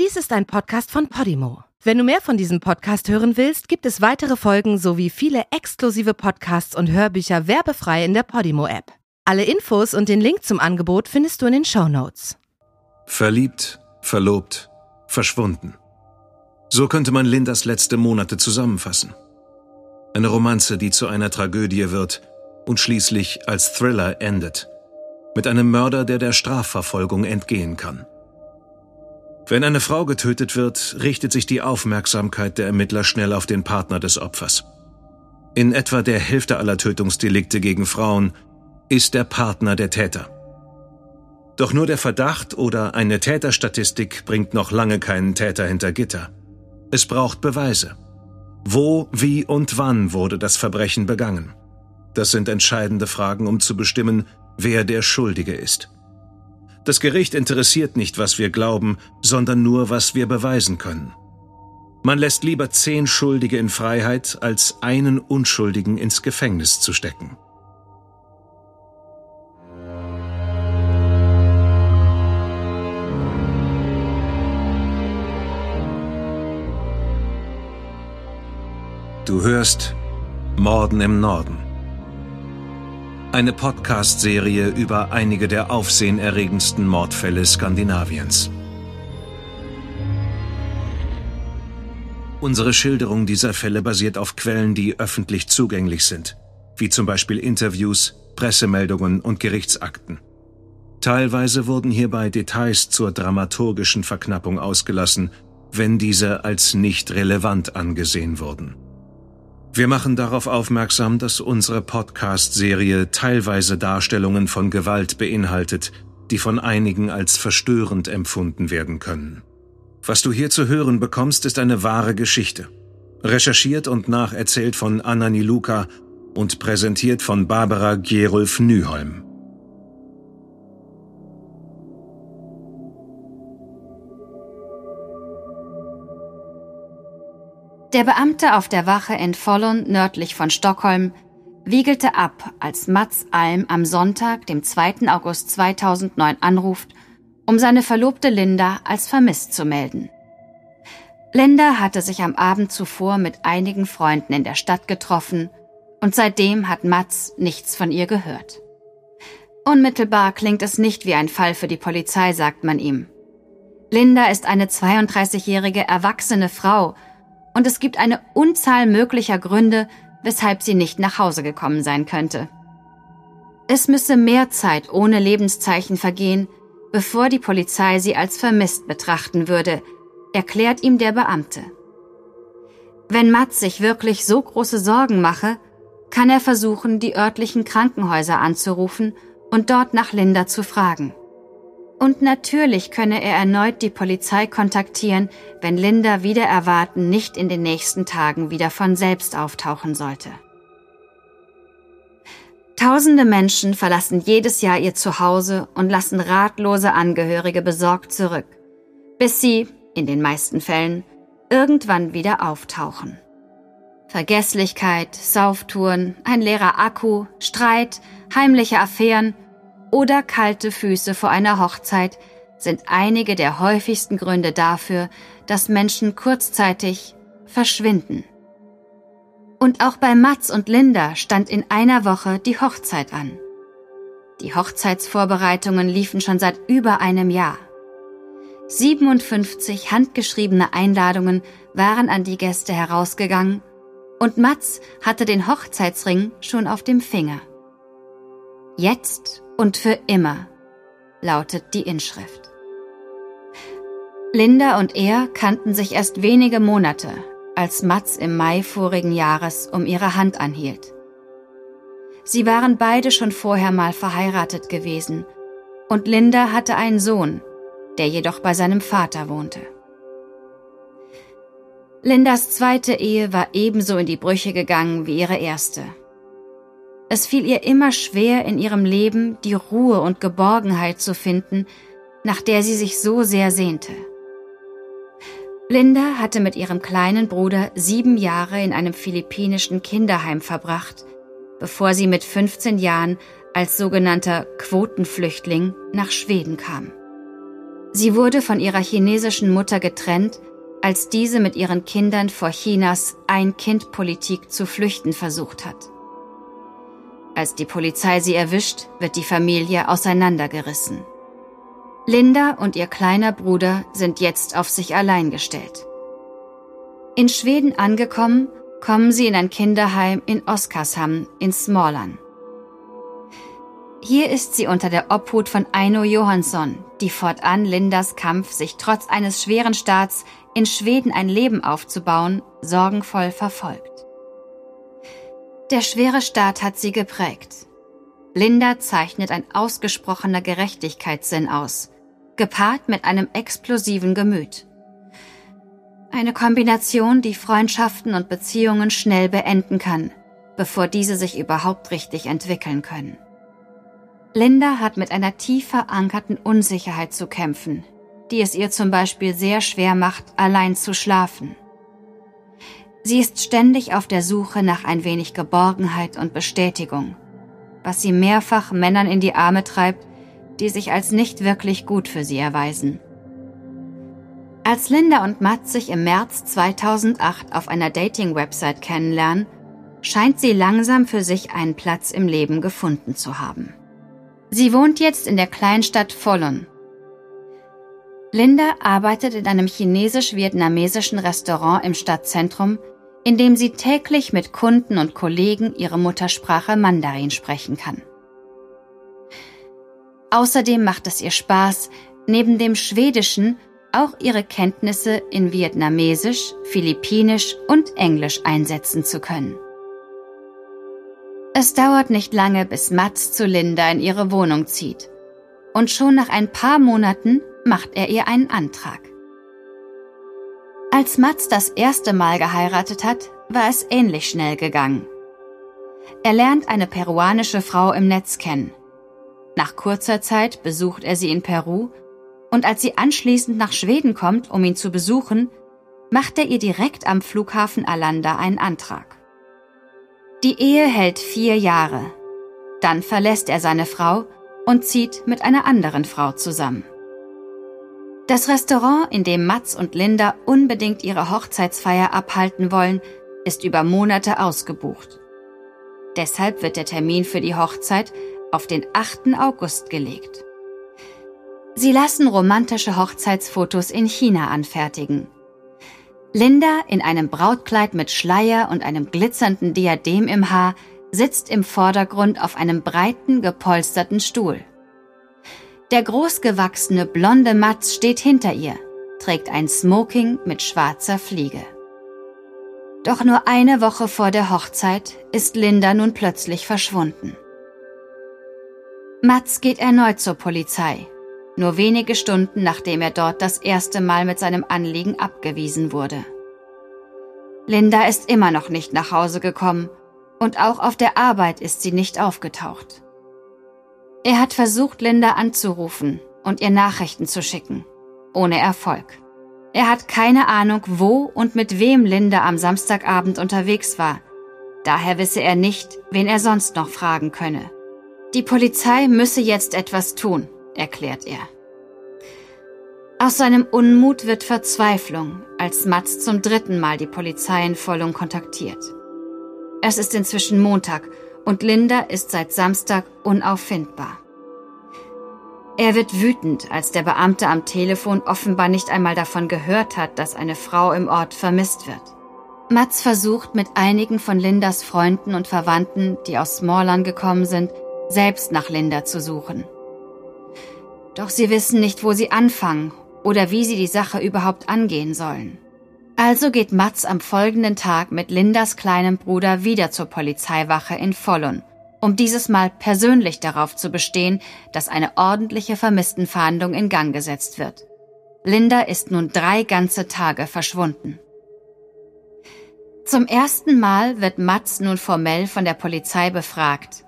Dies ist ein Podcast von Podimo. Wenn du mehr von diesem Podcast hören willst, gibt es weitere Folgen sowie viele exklusive Podcasts und Hörbücher werbefrei in der Podimo-App. Alle Infos und den Link zum Angebot findest du in den Show Notes. Verliebt, verlobt, verschwunden. So könnte man Lindas letzte Monate zusammenfassen. Eine Romanze, die zu einer Tragödie wird und schließlich als Thriller endet. Mit einem Mörder, der der Strafverfolgung entgehen kann. Wenn eine Frau getötet wird, richtet sich die Aufmerksamkeit der Ermittler schnell auf den Partner des Opfers. In etwa der Hälfte aller Tötungsdelikte gegen Frauen ist der Partner der Täter. Doch nur der Verdacht oder eine Täterstatistik bringt noch lange keinen Täter hinter Gitter. Es braucht Beweise. Wo, wie und wann wurde das Verbrechen begangen? Das sind entscheidende Fragen, um zu bestimmen, wer der Schuldige ist. Das Gericht interessiert nicht, was wir glauben, sondern nur, was wir beweisen können. Man lässt lieber zehn Schuldige in Freiheit, als einen Unschuldigen ins Gefängnis zu stecken. Du hörst Morden im Norden eine Podcast-Serie über einige der aufsehenerregendsten Mordfälle Skandinaviens. Unsere Schilderung dieser Fälle basiert auf Quellen, die öffentlich zugänglich sind, wie zum Beispiel Interviews, Pressemeldungen und Gerichtsakten. Teilweise wurden hierbei Details zur dramaturgischen Verknappung ausgelassen, wenn diese als nicht relevant angesehen wurden. Wir machen darauf aufmerksam, dass unsere Podcast-Serie teilweise Darstellungen von Gewalt beinhaltet, die von einigen als verstörend empfunden werden können. Was du hier zu hören bekommst, ist eine wahre Geschichte. Recherchiert und nacherzählt von Anna Niluka und präsentiert von Barbara Gerulf Nyholm. Der Beamte auf der Wache in Follon nördlich von Stockholm wiegelte ab, als Mats Alm am Sonntag, dem 2. August 2009 anruft, um seine Verlobte Linda als vermisst zu melden. Linda hatte sich am Abend zuvor mit einigen Freunden in der Stadt getroffen und seitdem hat Mats nichts von ihr gehört. Unmittelbar klingt es nicht wie ein Fall für die Polizei, sagt man ihm. Linda ist eine 32-jährige erwachsene Frau, und es gibt eine Unzahl möglicher Gründe, weshalb sie nicht nach Hause gekommen sein könnte. Es müsse mehr Zeit ohne Lebenszeichen vergehen, bevor die Polizei sie als vermisst betrachten würde, erklärt ihm der Beamte. Wenn Mats sich wirklich so große Sorgen mache, kann er versuchen, die örtlichen Krankenhäuser anzurufen und dort nach Linda zu fragen. Und natürlich könne er erneut die Polizei kontaktieren, wenn Linda wieder erwarten nicht in den nächsten Tagen wieder von selbst auftauchen sollte. Tausende Menschen verlassen jedes Jahr ihr Zuhause und lassen ratlose Angehörige besorgt zurück, bis sie, in den meisten Fällen, irgendwann wieder auftauchen. Vergesslichkeit, Sauftouren, ein leerer Akku, Streit, heimliche Affären oder kalte Füße vor einer Hochzeit sind einige der häufigsten Gründe dafür, dass Menschen kurzzeitig verschwinden. Und auch bei Mats und Linda stand in einer Woche die Hochzeit an. Die Hochzeitsvorbereitungen liefen schon seit über einem Jahr. 57 handgeschriebene Einladungen waren an die Gäste herausgegangen und Mats hatte den Hochzeitsring schon auf dem Finger. Jetzt und für immer, lautet die Inschrift. Linda und er kannten sich erst wenige Monate, als Mats im Mai vorigen Jahres um ihre Hand anhielt. Sie waren beide schon vorher mal verheiratet gewesen und Linda hatte einen Sohn, der jedoch bei seinem Vater wohnte. Lindas zweite Ehe war ebenso in die Brüche gegangen wie ihre erste. Es fiel ihr immer schwer, in ihrem Leben die Ruhe und Geborgenheit zu finden, nach der sie sich so sehr sehnte. Linda hatte mit ihrem kleinen Bruder sieben Jahre in einem philippinischen Kinderheim verbracht, bevor sie mit 15 Jahren als sogenannter Quotenflüchtling nach Schweden kam. Sie wurde von ihrer chinesischen Mutter getrennt, als diese mit ihren Kindern vor Chinas Ein-Kind-Politik zu flüchten versucht hat. Als die Polizei sie erwischt, wird die Familie auseinandergerissen. Linda und ihr kleiner Bruder sind jetzt auf sich allein gestellt. In Schweden angekommen, kommen sie in ein Kinderheim in Oskarshamn in Småland. Hier ist sie unter der Obhut von Aino Johansson, die fortan Lindas Kampf, sich trotz eines schweren Staats in Schweden ein Leben aufzubauen, sorgenvoll verfolgt. Der schwere Staat hat sie geprägt. Linda zeichnet ein ausgesprochener Gerechtigkeitssinn aus, gepaart mit einem explosiven Gemüt. Eine Kombination, die Freundschaften und Beziehungen schnell beenden kann, bevor diese sich überhaupt richtig entwickeln können. Linda hat mit einer tief verankerten Unsicherheit zu kämpfen, die es ihr zum Beispiel sehr schwer macht, allein zu schlafen. Sie ist ständig auf der Suche nach ein wenig Geborgenheit und Bestätigung, was sie mehrfach Männern in die Arme treibt, die sich als nicht wirklich gut für sie erweisen. Als Linda und Matt sich im März 2008 auf einer Dating-Website kennenlernen, scheint sie langsam für sich einen Platz im Leben gefunden zu haben. Sie wohnt jetzt in der Kleinstadt Follon. Linda arbeitet in einem chinesisch-vietnamesischen Restaurant im Stadtzentrum, in dem sie täglich mit Kunden und Kollegen ihre Muttersprache Mandarin sprechen kann. Außerdem macht es ihr Spaß, neben dem Schwedischen auch ihre Kenntnisse in Vietnamesisch, Philippinisch und Englisch einsetzen zu können. Es dauert nicht lange, bis Mats zu Linda in ihre Wohnung zieht. Und schon nach ein paar Monaten macht er ihr einen Antrag. Als Mats das erste Mal geheiratet hat, war es ähnlich schnell gegangen. Er lernt eine peruanische Frau im Netz kennen. Nach kurzer Zeit besucht er sie in Peru und als sie anschließend nach Schweden kommt, um ihn zu besuchen, macht er ihr direkt am Flughafen Alanda einen Antrag. Die Ehe hält vier Jahre. Dann verlässt er seine Frau und zieht mit einer anderen Frau zusammen. Das Restaurant, in dem Mats und Linda unbedingt ihre Hochzeitsfeier abhalten wollen, ist über Monate ausgebucht. Deshalb wird der Termin für die Hochzeit auf den 8. August gelegt. Sie lassen romantische Hochzeitsfotos in China anfertigen. Linda in einem Brautkleid mit Schleier und einem glitzernden Diadem im Haar sitzt im Vordergrund auf einem breiten, gepolsterten Stuhl. Der großgewachsene blonde Matz steht hinter ihr, trägt ein Smoking mit schwarzer Fliege. Doch nur eine Woche vor der Hochzeit ist Linda nun plötzlich verschwunden. Mats geht erneut zur Polizei nur wenige Stunden nachdem er dort das erste Mal mit seinem Anliegen abgewiesen wurde. Linda ist immer noch nicht nach Hause gekommen und auch auf der Arbeit ist sie nicht aufgetaucht. Er hat versucht, Linda anzurufen und ihr Nachrichten zu schicken, ohne Erfolg. Er hat keine Ahnung, wo und mit wem Linda am Samstagabend unterwegs war, daher wisse er nicht, wen er sonst noch fragen könne. Die Polizei müsse jetzt etwas tun, erklärt er. Aus seinem Unmut wird Verzweiflung, als Mats zum dritten Mal die Polizei in Vollung kontaktiert. Es ist inzwischen Montag und Linda ist seit Samstag unauffindbar. Er wird wütend, als der Beamte am Telefon offenbar nicht einmal davon gehört hat, dass eine Frau im Ort vermisst wird. Mats versucht mit einigen von Lindas Freunden und Verwandten, die aus Smallland gekommen sind, selbst nach Linda zu suchen. Doch sie wissen nicht, wo sie anfangen oder wie sie die Sache überhaupt angehen sollen. Also geht Mats am folgenden Tag mit Lindas kleinem Bruder wieder zur Polizeiwache in Follon, um dieses Mal persönlich darauf zu bestehen, dass eine ordentliche Vermisstenfahndung in Gang gesetzt wird. Linda ist nun drei ganze Tage verschwunden. Zum ersten Mal wird Mats nun formell von der Polizei befragt.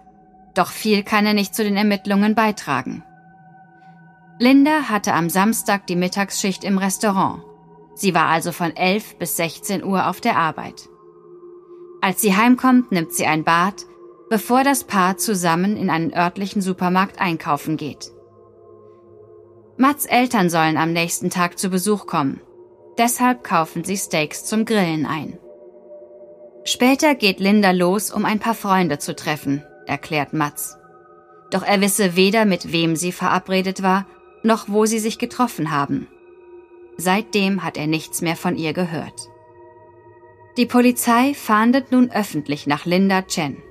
Doch viel kann er nicht zu den Ermittlungen beitragen. Linda hatte am Samstag die Mittagsschicht im Restaurant. Sie war also von 11 bis 16 Uhr auf der Arbeit. Als sie heimkommt, nimmt sie ein Bad, bevor das Paar zusammen in einen örtlichen Supermarkt einkaufen geht. Mats Eltern sollen am nächsten Tag zu Besuch kommen. Deshalb kaufen sie Steaks zum Grillen ein. Später geht Linda los, um ein paar Freunde zu treffen, erklärt Mats. Doch er wisse weder, mit wem sie verabredet war, noch wo sie sich getroffen haben. Seitdem hat er nichts mehr von ihr gehört. Die Polizei fahndet nun öffentlich nach Linda Chen.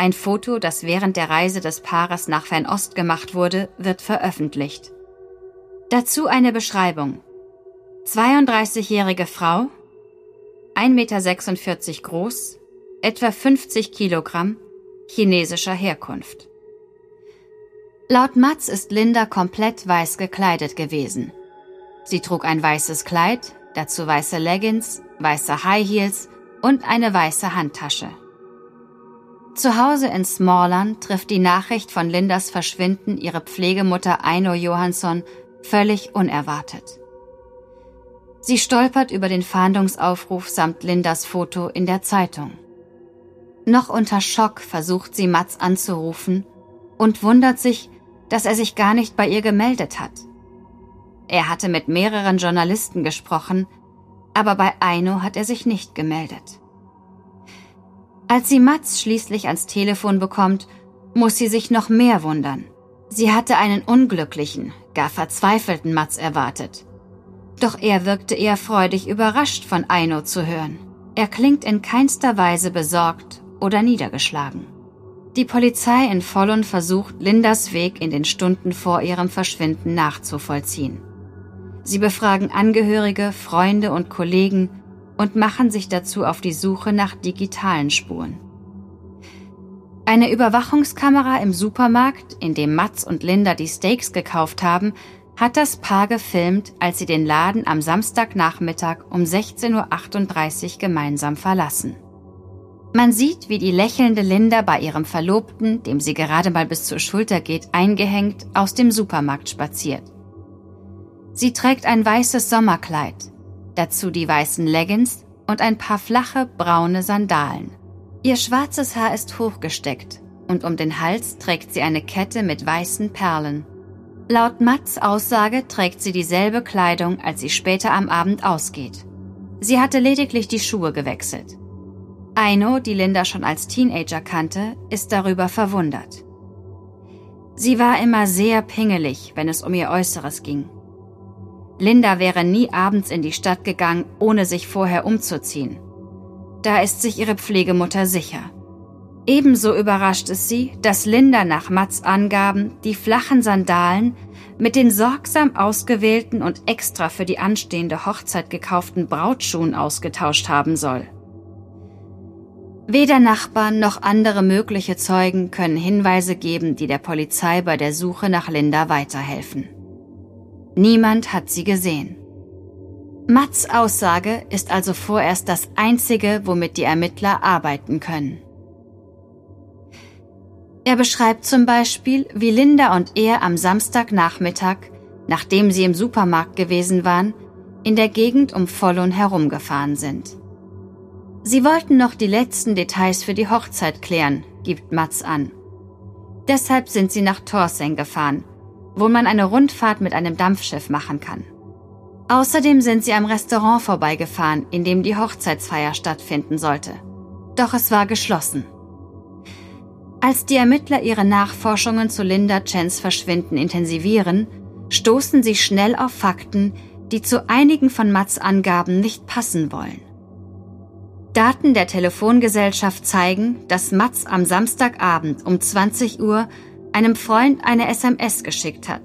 Ein Foto, das während der Reise des Paares nach Fernost gemacht wurde, wird veröffentlicht. Dazu eine Beschreibung. 32-jährige Frau, 1,46 Meter groß, etwa 50 Kilogramm, chinesischer Herkunft. Laut Matz ist Linda komplett weiß gekleidet gewesen. Sie trug ein weißes Kleid, dazu weiße Leggings, weiße High Heels und eine weiße Handtasche. Zu Hause in Smallland trifft die Nachricht von Lindas Verschwinden ihre Pflegemutter Eino Johansson völlig unerwartet. Sie stolpert über den Fahndungsaufruf samt Lindas Foto in der Zeitung. Noch unter Schock versucht sie Mats anzurufen und wundert sich, dass er sich gar nicht bei ihr gemeldet hat. Er hatte mit mehreren Journalisten gesprochen, aber bei Aino hat er sich nicht gemeldet. Als sie Mats schließlich ans Telefon bekommt, muss sie sich noch mehr wundern. Sie hatte einen unglücklichen, gar verzweifelten Mats erwartet. Doch er wirkte eher freudig überrascht von Aino zu hören. Er klingt in keinster Weise besorgt oder niedergeschlagen. Die Polizei in Follon versucht, Lindas Weg in den Stunden vor ihrem Verschwinden nachzuvollziehen. Sie befragen Angehörige, Freunde und Kollegen und machen sich dazu auf die Suche nach digitalen Spuren. Eine Überwachungskamera im Supermarkt, in dem Mats und Linda die Steaks gekauft haben, hat das Paar gefilmt, als sie den Laden am Samstagnachmittag um 16.38 Uhr gemeinsam verlassen. Man sieht, wie die lächelnde Linda bei ihrem Verlobten, dem sie gerade mal bis zur Schulter geht, eingehängt, aus dem Supermarkt spaziert. Sie trägt ein weißes Sommerkleid, dazu die weißen Leggings und ein paar flache braune Sandalen. Ihr schwarzes Haar ist hochgesteckt und um den Hals trägt sie eine Kette mit weißen Perlen. Laut Mats Aussage trägt sie dieselbe Kleidung, als sie später am Abend ausgeht. Sie hatte lediglich die Schuhe gewechselt. Aino, die Linda schon als Teenager kannte, ist darüber verwundert. Sie war immer sehr pingelig, wenn es um ihr Äußeres ging. Linda wäre nie abends in die Stadt gegangen, ohne sich vorher umzuziehen. Da ist sich ihre Pflegemutter sicher. Ebenso überrascht es sie, dass Linda nach Mats Angaben die flachen Sandalen mit den sorgsam ausgewählten und extra für die anstehende Hochzeit gekauften Brautschuhen ausgetauscht haben soll. Weder Nachbarn noch andere mögliche Zeugen können Hinweise geben, die der Polizei bei der Suche nach Linda weiterhelfen. Niemand hat sie gesehen. Mats Aussage ist also vorerst das Einzige, womit die Ermittler arbeiten können. Er beschreibt zum Beispiel, wie Linda und er am Samstagnachmittag, nachdem sie im Supermarkt gewesen waren, in der Gegend um Follon herumgefahren sind. Sie wollten noch die letzten Details für die Hochzeit klären, gibt Mats an. Deshalb sind sie nach Torseng gefahren, wo man eine Rundfahrt mit einem Dampfschiff machen kann. Außerdem sind sie am Restaurant vorbeigefahren, in dem die Hochzeitsfeier stattfinden sollte. Doch es war geschlossen. Als die Ermittler ihre Nachforschungen zu Linda Chens Verschwinden intensivieren, stoßen sie schnell auf Fakten, die zu einigen von Mats Angaben nicht passen wollen. Daten der Telefongesellschaft zeigen, dass Mats am Samstagabend um 20 Uhr einem Freund eine SMS geschickt hat.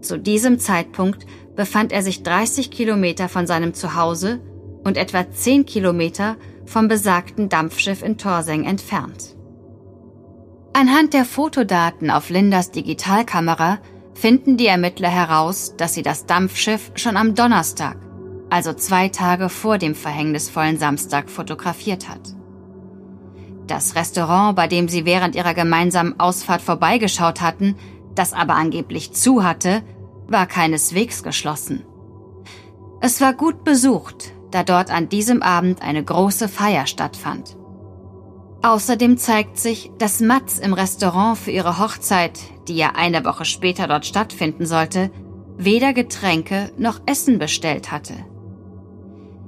Zu diesem Zeitpunkt befand er sich 30 Kilometer von seinem Zuhause und etwa 10 Kilometer vom besagten Dampfschiff in Torseng entfernt. Anhand der Fotodaten auf Lindas Digitalkamera finden die Ermittler heraus, dass sie das Dampfschiff schon am Donnerstag, also zwei Tage vor dem verhängnisvollen Samstag, fotografiert hat. Das Restaurant, bei dem sie während ihrer gemeinsamen Ausfahrt vorbeigeschaut hatten, das aber angeblich zu hatte, war keineswegs geschlossen. Es war gut besucht, da dort an diesem Abend eine große Feier stattfand. Außerdem zeigt sich, dass Mats im Restaurant für ihre Hochzeit, die ja eine Woche später dort stattfinden sollte, weder Getränke noch Essen bestellt hatte.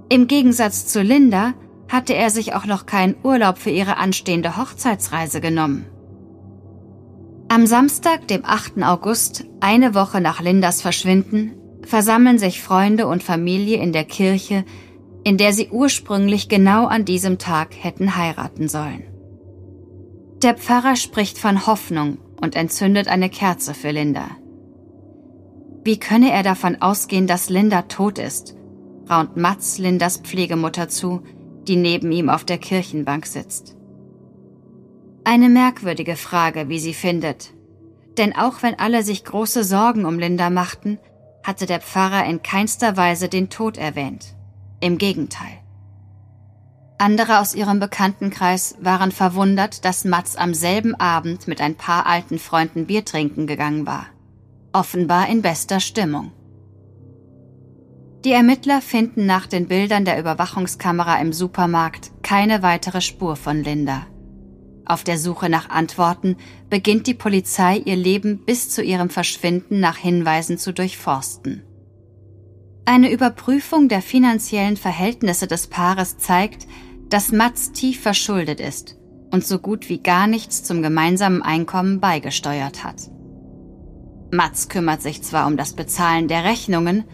Im Gegensatz zu Linda hatte er sich auch noch keinen Urlaub für ihre anstehende Hochzeitsreise genommen. Am Samstag, dem 8. August, eine Woche nach Lindas Verschwinden, versammeln sich Freunde und Familie in der Kirche, in der sie ursprünglich genau an diesem Tag hätten heiraten sollen. Der Pfarrer spricht von Hoffnung und entzündet eine Kerze für Linda. Wie könne er davon ausgehen, dass Linda tot ist? raunt Mats Lindas Pflegemutter zu, die neben ihm auf der Kirchenbank sitzt. Eine merkwürdige Frage, wie sie findet. Denn auch wenn alle sich große Sorgen um Linda machten, hatte der Pfarrer in keinster Weise den Tod erwähnt. Im Gegenteil. Andere aus ihrem Bekanntenkreis waren verwundert, dass Mats am selben Abend mit ein paar alten Freunden Bier trinken gegangen war. Offenbar in bester Stimmung. Die Ermittler finden nach den Bildern der Überwachungskamera im Supermarkt keine weitere Spur von Linda. Auf der Suche nach Antworten beginnt die Polizei ihr Leben bis zu ihrem Verschwinden nach Hinweisen zu durchforsten. Eine Überprüfung der finanziellen Verhältnisse des Paares zeigt, dass Mats tief verschuldet ist und so gut wie gar nichts zum gemeinsamen Einkommen beigesteuert hat. Mats kümmert sich zwar um das Bezahlen der Rechnungen,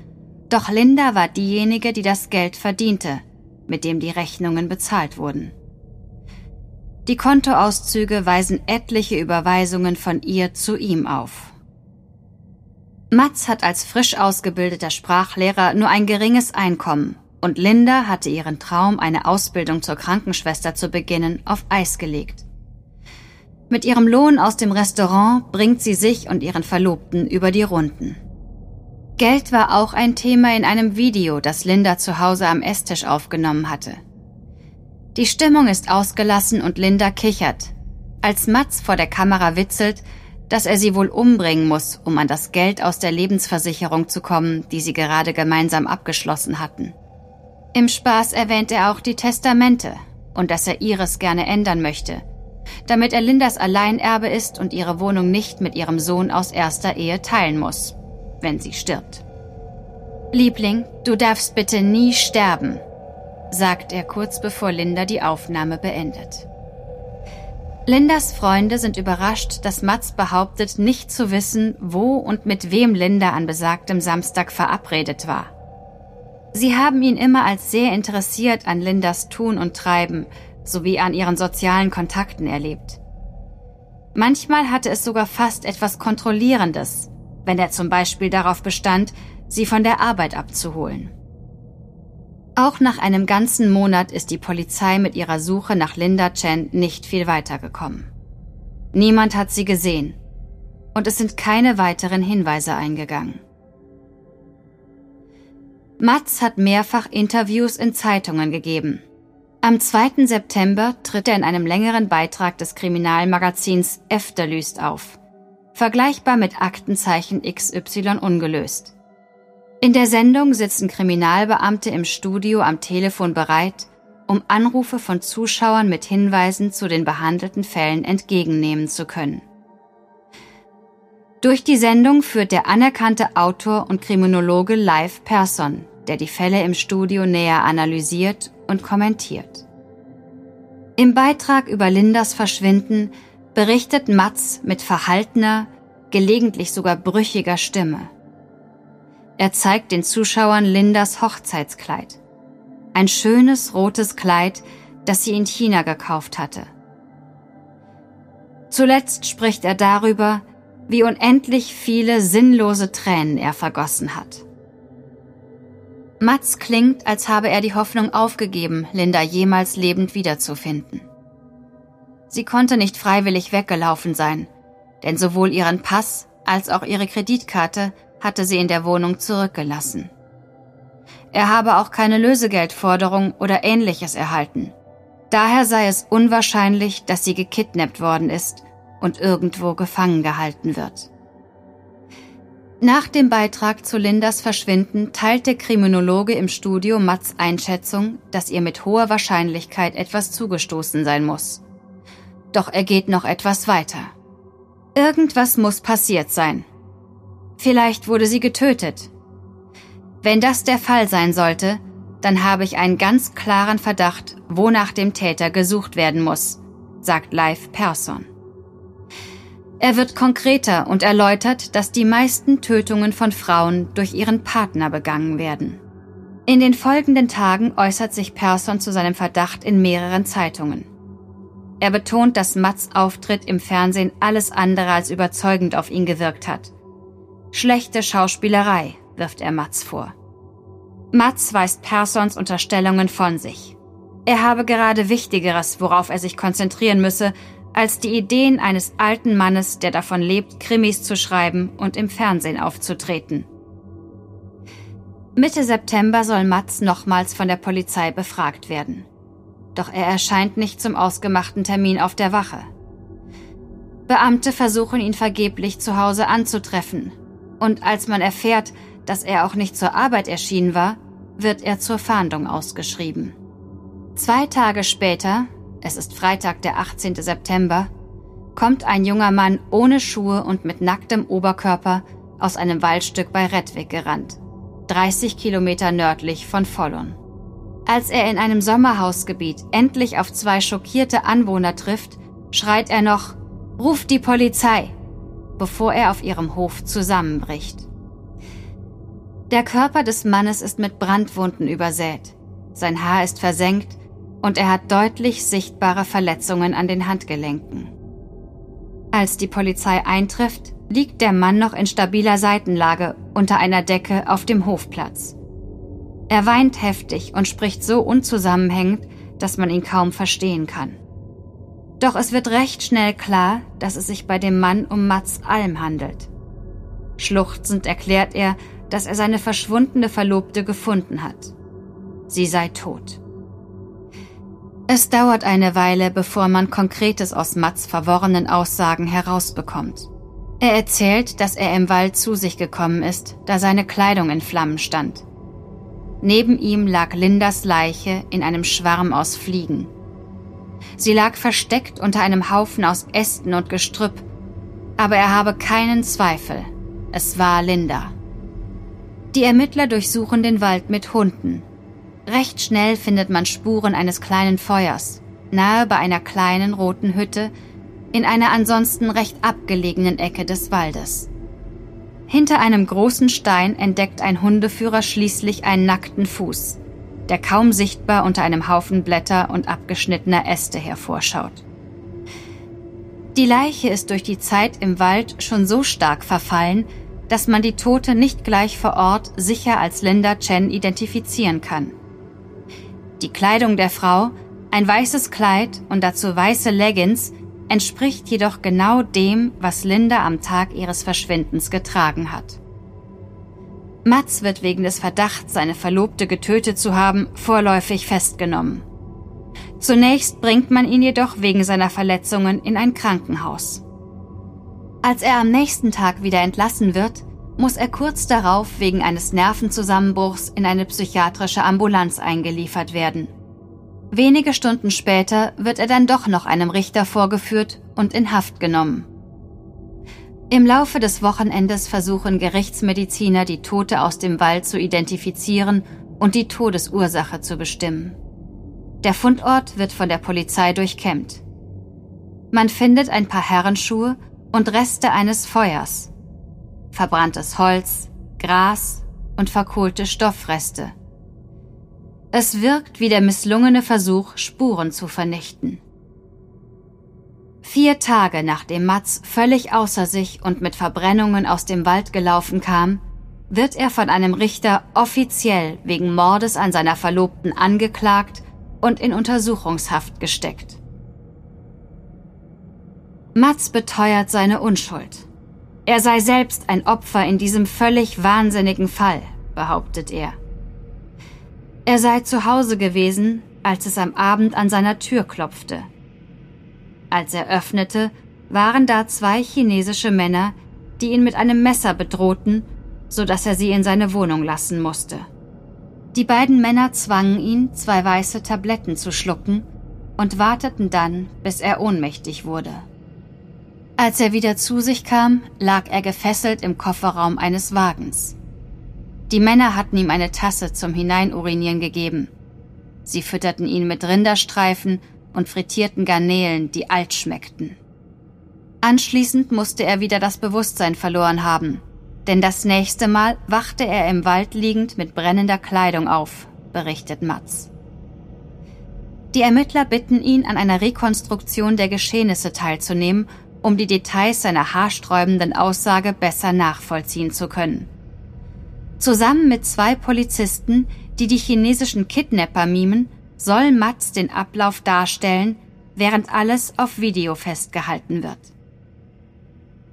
doch Linda war diejenige, die das Geld verdiente, mit dem die Rechnungen bezahlt wurden. Die Kontoauszüge weisen etliche Überweisungen von ihr zu ihm auf. Mats hat als frisch ausgebildeter Sprachlehrer nur ein geringes Einkommen und Linda hatte ihren Traum, eine Ausbildung zur Krankenschwester zu beginnen, auf Eis gelegt. Mit ihrem Lohn aus dem Restaurant bringt sie sich und ihren Verlobten über die Runden. Geld war auch ein Thema in einem Video, das Linda zu Hause am Esstisch aufgenommen hatte. Die Stimmung ist ausgelassen und Linda kichert, als Mats vor der Kamera witzelt, dass er sie wohl umbringen muss, um an das Geld aus der Lebensversicherung zu kommen, die sie gerade gemeinsam abgeschlossen hatten. Im Spaß erwähnt er auch die Testamente und dass er ihres gerne ändern möchte, damit er Lindas Alleinerbe ist und ihre Wohnung nicht mit ihrem Sohn aus erster Ehe teilen muss, wenn sie stirbt. Liebling, du darfst bitte nie sterben, sagt er kurz bevor Linda die Aufnahme beendet. Lindas Freunde sind überrascht, dass Mats behauptet, nicht zu wissen, wo und mit wem Linda an besagtem Samstag verabredet war. Sie haben ihn immer als sehr interessiert an Lindas Tun und Treiben sowie an ihren sozialen Kontakten erlebt. Manchmal hatte es sogar fast etwas Kontrollierendes, wenn er zum Beispiel darauf bestand, sie von der Arbeit abzuholen. Auch nach einem ganzen Monat ist die Polizei mit ihrer Suche nach Linda Chen nicht viel weitergekommen. Niemand hat sie gesehen und es sind keine weiteren Hinweise eingegangen. Matz hat mehrfach Interviews in Zeitungen gegeben. Am 2. September tritt er in einem längeren Beitrag des Kriminalmagazins Efterlüst auf, vergleichbar mit Aktenzeichen XY ungelöst. In der Sendung sitzen Kriminalbeamte im Studio am Telefon bereit, um Anrufe von Zuschauern mit Hinweisen zu den behandelten Fällen entgegennehmen zu können. Durch die Sendung führt der anerkannte Autor und Kriminologe Live Persson, der die Fälle im Studio näher analysiert und kommentiert. Im Beitrag über Lindas Verschwinden berichtet Matz mit verhaltener, gelegentlich sogar brüchiger Stimme. Er zeigt den Zuschauern Lindas Hochzeitskleid. Ein schönes rotes Kleid, das sie in China gekauft hatte. Zuletzt spricht er darüber, wie unendlich viele sinnlose Tränen er vergossen hat. Mats klingt, als habe er die Hoffnung aufgegeben, Linda jemals lebend wiederzufinden. Sie konnte nicht freiwillig weggelaufen sein, denn sowohl ihren Pass als auch ihre Kreditkarte hatte sie in der Wohnung zurückgelassen. Er habe auch keine Lösegeldforderung oder ähnliches erhalten. Daher sei es unwahrscheinlich, dass sie gekidnappt worden ist und irgendwo gefangen gehalten wird. Nach dem Beitrag zu Lindas Verschwinden teilt der Kriminologe im Studio Mats Einschätzung, dass ihr mit hoher Wahrscheinlichkeit etwas zugestoßen sein muss. Doch er geht noch etwas weiter. Irgendwas muss passiert sein. Vielleicht wurde sie getötet. Wenn das der Fall sein sollte, dann habe ich einen ganz klaren Verdacht, wo nach dem Täter gesucht werden muss, sagt Live Persson. Er wird konkreter und erläutert, dass die meisten Tötungen von Frauen durch ihren Partner begangen werden. In den folgenden Tagen äußert sich Persson zu seinem Verdacht in mehreren Zeitungen. Er betont, dass Mats Auftritt im Fernsehen alles andere als überzeugend auf ihn gewirkt hat. Schlechte Schauspielerei, wirft er Mats vor. Mats weist Persons Unterstellungen von sich. Er habe gerade Wichtigeres, worauf er sich konzentrieren müsse, als die Ideen eines alten Mannes, der davon lebt, Krimis zu schreiben und im Fernsehen aufzutreten. Mitte September soll Mats nochmals von der Polizei befragt werden. Doch er erscheint nicht zum ausgemachten Termin auf der Wache. Beamte versuchen ihn vergeblich zu Hause anzutreffen, und als man erfährt, dass er auch nicht zur Arbeit erschienen war, wird er zur Fahndung ausgeschrieben. Zwei Tage später, es ist Freitag, der 18. September, kommt ein junger Mann ohne Schuhe und mit nacktem Oberkörper aus einem Waldstück bei Redwig gerannt, 30 Kilometer nördlich von Follon. Als er in einem Sommerhausgebiet endlich auf zwei schockierte Anwohner trifft, schreit er noch, Ruft die Polizei, bevor er auf ihrem Hof zusammenbricht. Der Körper des Mannes ist mit Brandwunden übersät, sein Haar ist versenkt und er hat deutlich sichtbare Verletzungen an den Handgelenken. Als die Polizei eintrifft, liegt der Mann noch in stabiler Seitenlage unter einer Decke auf dem Hofplatz. Er weint heftig und spricht so unzusammenhängend, dass man ihn kaum verstehen kann. Doch es wird recht schnell klar, dass es sich bei dem Mann um Mats Alm handelt. Schluchzend erklärt er, dass er seine verschwundene Verlobte gefunden hat. Sie sei tot. Es dauert eine Weile, bevor man Konkretes aus Mats verworrenen Aussagen herausbekommt. Er erzählt, dass er im Wald zu sich gekommen ist, da seine Kleidung in Flammen stand. Neben ihm lag Lindas Leiche in einem Schwarm aus Fliegen. Sie lag versteckt unter einem Haufen aus Ästen und Gestrüpp, aber er habe keinen Zweifel, es war Linda. Die Ermittler durchsuchen den Wald mit Hunden, Recht schnell findet man Spuren eines kleinen Feuers, nahe bei einer kleinen roten Hütte, in einer ansonsten recht abgelegenen Ecke des Waldes. Hinter einem großen Stein entdeckt ein Hundeführer schließlich einen nackten Fuß, der kaum sichtbar unter einem Haufen Blätter und abgeschnittener Äste hervorschaut. Die Leiche ist durch die Zeit im Wald schon so stark verfallen, dass man die Tote nicht gleich vor Ort sicher als Linda Chen identifizieren kann. Die Kleidung der Frau, ein weißes Kleid und dazu weiße Leggings, entspricht jedoch genau dem, was Linda am Tag ihres Verschwindens getragen hat. Mats wird wegen des Verdachts, seine Verlobte getötet zu haben, vorläufig festgenommen. Zunächst bringt man ihn jedoch wegen seiner Verletzungen in ein Krankenhaus. Als er am nächsten Tag wieder entlassen wird, muss er kurz darauf wegen eines Nervenzusammenbruchs in eine psychiatrische Ambulanz eingeliefert werden. Wenige Stunden später wird er dann doch noch einem Richter vorgeführt und in Haft genommen. Im Laufe des Wochenendes versuchen Gerichtsmediziner, die Tote aus dem Wald zu identifizieren und die Todesursache zu bestimmen. Der Fundort wird von der Polizei durchkämmt. Man findet ein paar Herrenschuhe und Reste eines Feuers, verbranntes Holz, Gras und verkohlte Stoffreste. Es wirkt wie der misslungene Versuch, Spuren zu vernichten. Vier Tage nachdem Mats völlig außer sich und mit Verbrennungen aus dem Wald gelaufen kam, wird er von einem Richter offiziell wegen Mordes an seiner Verlobten angeklagt und in Untersuchungshaft gesteckt. Mats beteuert seine Unschuld. Er sei selbst ein Opfer in diesem völlig wahnsinnigen Fall, behauptet er. Er sei zu Hause gewesen, als es am Abend an seiner Tür klopfte. Als er öffnete, waren da zwei chinesische Männer, die ihn mit einem Messer bedrohten, so dass er sie in seine Wohnung lassen musste. Die beiden Männer zwangen ihn, zwei weiße Tabletten zu schlucken, und warteten dann, bis er ohnmächtig wurde. Als er wieder zu sich kam, lag er gefesselt im Kofferraum eines Wagens. Die Männer hatten ihm eine Tasse zum Hineinurinieren gegeben. Sie fütterten ihn mit Rinderstreifen und frittierten Garnelen, die alt schmeckten. Anschließend musste er wieder das Bewusstsein verloren haben, denn das nächste Mal wachte er im Wald liegend mit brennender Kleidung auf, berichtet Matz. Die Ermittler bitten ihn, an einer Rekonstruktion der Geschehnisse teilzunehmen, um die Details seiner haarsträubenden Aussage besser nachvollziehen zu können. Zusammen mit zwei Polizisten, die die chinesischen Kidnapper mimen, soll Matz den Ablauf darstellen, während alles auf Video festgehalten wird.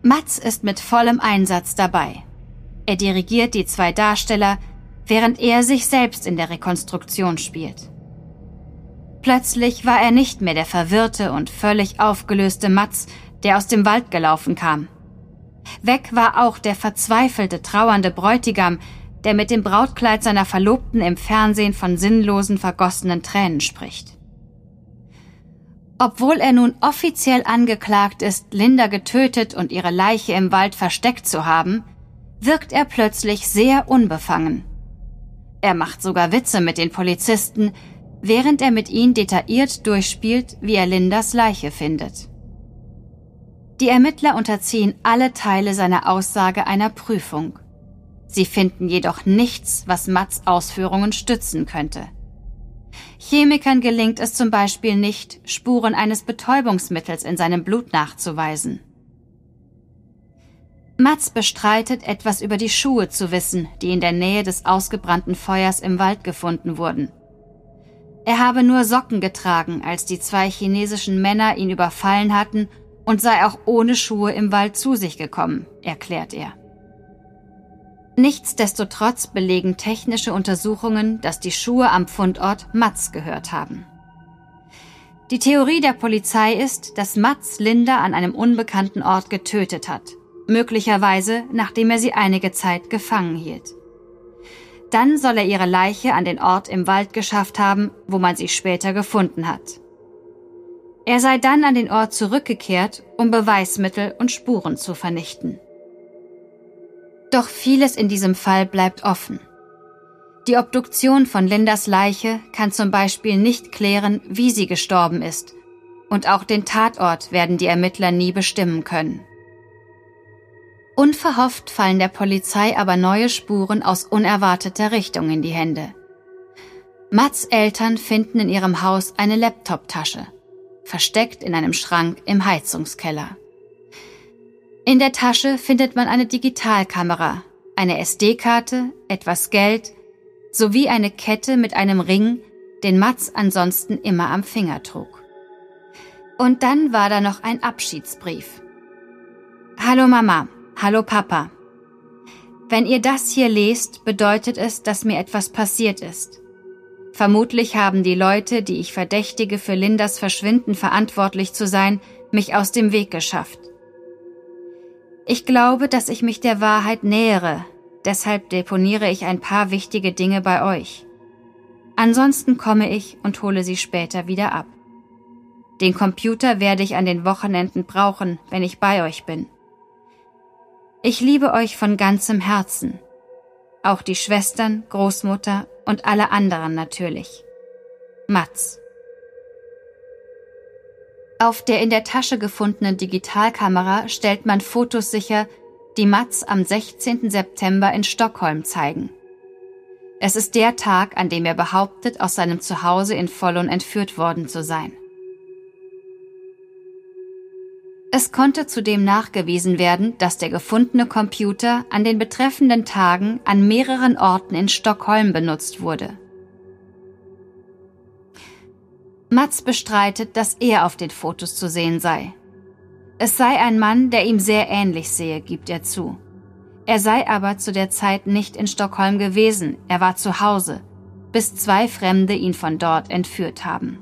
Matz ist mit vollem Einsatz dabei. Er dirigiert die zwei Darsteller, während er sich selbst in der Rekonstruktion spielt. Plötzlich war er nicht mehr der verwirrte und völlig aufgelöste Matz, der aus dem Wald gelaufen kam. Weg war auch der verzweifelte, trauernde Bräutigam, der mit dem Brautkleid seiner Verlobten im Fernsehen von sinnlosen, vergossenen Tränen spricht. Obwohl er nun offiziell angeklagt ist, Linda getötet und ihre Leiche im Wald versteckt zu haben, wirkt er plötzlich sehr unbefangen. Er macht sogar Witze mit den Polizisten, während er mit ihnen detailliert durchspielt, wie er Lindas Leiche findet. Die Ermittler unterziehen alle Teile seiner Aussage einer Prüfung. Sie finden jedoch nichts, was Matts Ausführungen stützen könnte. Chemikern gelingt es zum Beispiel nicht, Spuren eines Betäubungsmittels in seinem Blut nachzuweisen. Matz bestreitet, etwas über die Schuhe zu wissen, die in der Nähe des ausgebrannten Feuers im Wald gefunden wurden. Er habe nur Socken getragen, als die zwei chinesischen Männer ihn überfallen hatten und sei auch ohne Schuhe im Wald zu sich gekommen, erklärt er. Nichtsdestotrotz belegen technische Untersuchungen, dass die Schuhe am Fundort Matz gehört haben. Die Theorie der Polizei ist, dass Matz Linda an einem unbekannten Ort getötet hat, möglicherweise nachdem er sie einige Zeit gefangen hielt. Dann soll er ihre Leiche an den Ort im Wald geschafft haben, wo man sie später gefunden hat. Er sei dann an den Ort zurückgekehrt, um Beweismittel und Spuren zu vernichten. Doch vieles in diesem Fall bleibt offen. Die Obduktion von Lindas Leiche kann zum Beispiel nicht klären, wie sie gestorben ist, und auch den Tatort werden die Ermittler nie bestimmen können. Unverhofft fallen der Polizei aber neue Spuren aus unerwarteter Richtung in die Hände. Mats Eltern finden in ihrem Haus eine Laptoptasche, versteckt in einem Schrank im Heizungskeller. In der Tasche findet man eine Digitalkamera, eine SD-Karte, etwas Geld sowie eine Kette mit einem Ring, den Mats ansonsten immer am Finger trug. Und dann war da noch ein Abschiedsbrief. Hallo Mama, hallo Papa. Wenn ihr das hier lest, bedeutet es, dass mir etwas passiert ist. Vermutlich haben die Leute, die ich verdächtige, für Lindas Verschwinden verantwortlich zu sein, mich aus dem Weg geschafft. Ich glaube, dass ich mich der Wahrheit nähere, deshalb deponiere ich ein paar wichtige Dinge bei euch. Ansonsten komme ich und hole sie später wieder ab. Den Computer werde ich an den Wochenenden brauchen, wenn ich bei euch bin. Ich liebe euch von ganzem Herzen. Auch die Schwestern, Großmutter und alle anderen natürlich. Mats. Auf der in der Tasche gefundenen Digitalkamera stellt man Fotos sicher, die Mats am 16. September in Stockholm zeigen. Es ist der Tag, an dem er behauptet, aus seinem Zuhause in Follon entführt worden zu sein. Es konnte zudem nachgewiesen werden, dass der gefundene Computer an den betreffenden Tagen an mehreren Orten in Stockholm benutzt wurde. Mats bestreitet, dass er auf den Fotos zu sehen sei. Es sei ein Mann, der ihm sehr ähnlich sehe, gibt er zu. Er sei aber zu der Zeit nicht in Stockholm gewesen, er war zu Hause, bis zwei Fremde ihn von dort entführt haben.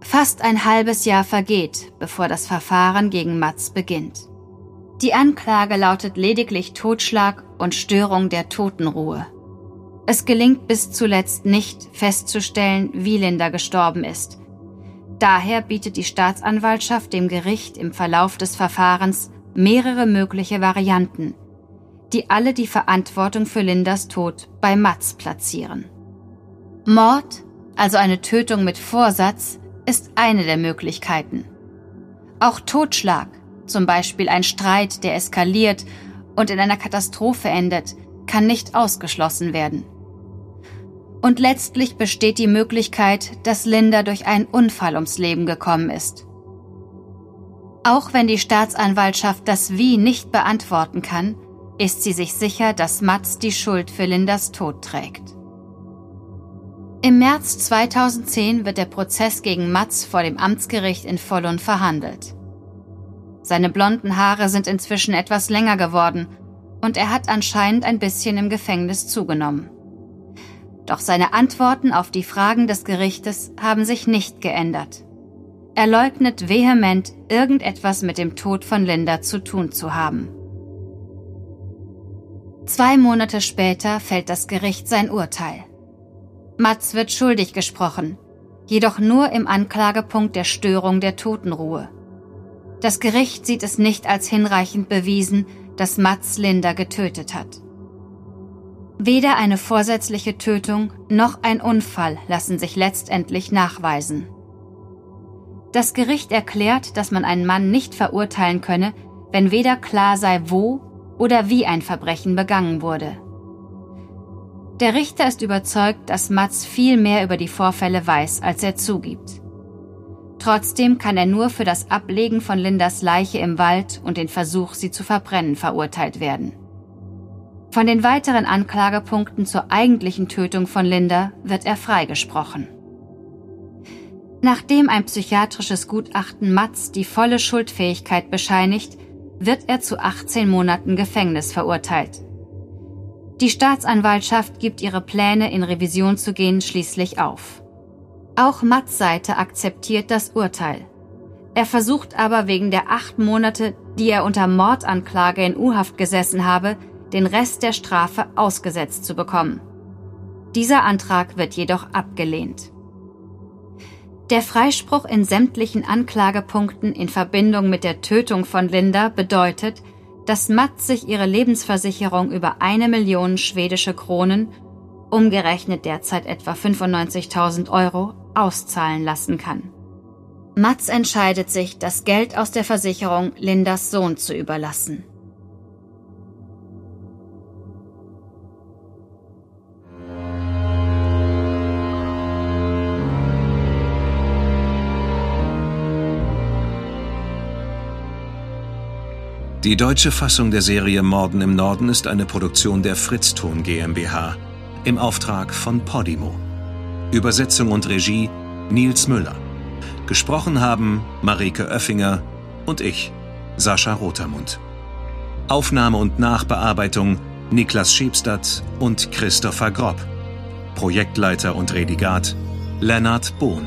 Fast ein halbes Jahr vergeht, bevor das Verfahren gegen Mats beginnt. Die Anklage lautet lediglich Totschlag und Störung der Totenruhe. Es gelingt bis zuletzt nicht festzustellen, wie Linda gestorben ist. Daher bietet die Staatsanwaltschaft dem Gericht im Verlauf des Verfahrens mehrere mögliche Varianten, die alle die Verantwortung für Lindas Tod bei Matz platzieren. Mord, also eine Tötung mit Vorsatz, ist eine der Möglichkeiten. Auch Totschlag, zum Beispiel ein Streit, der eskaliert und in einer Katastrophe endet, kann nicht ausgeschlossen werden. Und letztlich besteht die Möglichkeit, dass Linda durch einen Unfall ums Leben gekommen ist. Auch wenn die Staatsanwaltschaft das Wie nicht beantworten kann, ist sie sich sicher, dass Mats die Schuld für Lindas Tod trägt. Im März 2010 wird der Prozess gegen Mats vor dem Amtsgericht in Follon verhandelt. Seine blonden Haare sind inzwischen etwas länger geworden und er hat anscheinend ein bisschen im Gefängnis zugenommen. Doch seine Antworten auf die Fragen des Gerichtes haben sich nicht geändert. Er leugnet vehement, irgendetwas mit dem Tod von Linda zu tun zu haben. Zwei Monate später fällt das Gericht sein Urteil. Mats wird schuldig gesprochen, jedoch nur im Anklagepunkt der Störung der Totenruhe. Das Gericht sieht es nicht als hinreichend bewiesen, dass Mats Linda getötet hat. Weder eine vorsätzliche Tötung noch ein Unfall lassen sich letztendlich nachweisen. Das Gericht erklärt, dass man einen Mann nicht verurteilen könne, wenn weder klar sei, wo oder wie ein Verbrechen begangen wurde. Der Richter ist überzeugt, dass Mats viel mehr über die Vorfälle weiß, als er zugibt. Trotzdem kann er nur für das Ablegen von Lindas Leiche im Wald und den Versuch, sie zu verbrennen, verurteilt werden. Von den weiteren Anklagepunkten zur eigentlichen Tötung von Linda wird er freigesprochen. Nachdem ein psychiatrisches Gutachten Matz die volle Schuldfähigkeit bescheinigt, wird er zu 18 Monaten Gefängnis verurteilt. Die Staatsanwaltschaft gibt ihre Pläne, in Revision zu gehen, schließlich auf. Auch Matz Seite akzeptiert das Urteil. Er versucht aber wegen der acht Monate, die er unter Mordanklage in U-Haft gesessen habe, den Rest der Strafe ausgesetzt zu bekommen. Dieser Antrag wird jedoch abgelehnt. Der Freispruch in sämtlichen Anklagepunkten in Verbindung mit der Tötung von Linda bedeutet, dass Matt sich ihre Lebensversicherung über eine Million schwedische Kronen, umgerechnet derzeit etwa 95.000 Euro, auszahlen lassen kann. Mats entscheidet sich, das Geld aus der Versicherung Lindas Sohn zu überlassen. Die deutsche Fassung der Serie Morden im Norden ist eine Produktion der Fritzton GmbH im Auftrag von Podimo. Übersetzung und Regie Nils Müller. Gesprochen haben Marike Oeffinger und ich, Sascha Rotermund. Aufnahme und Nachbearbeitung Niklas Schebstadt und Christopher Grob. Projektleiter und Redigat Lennart Bohn.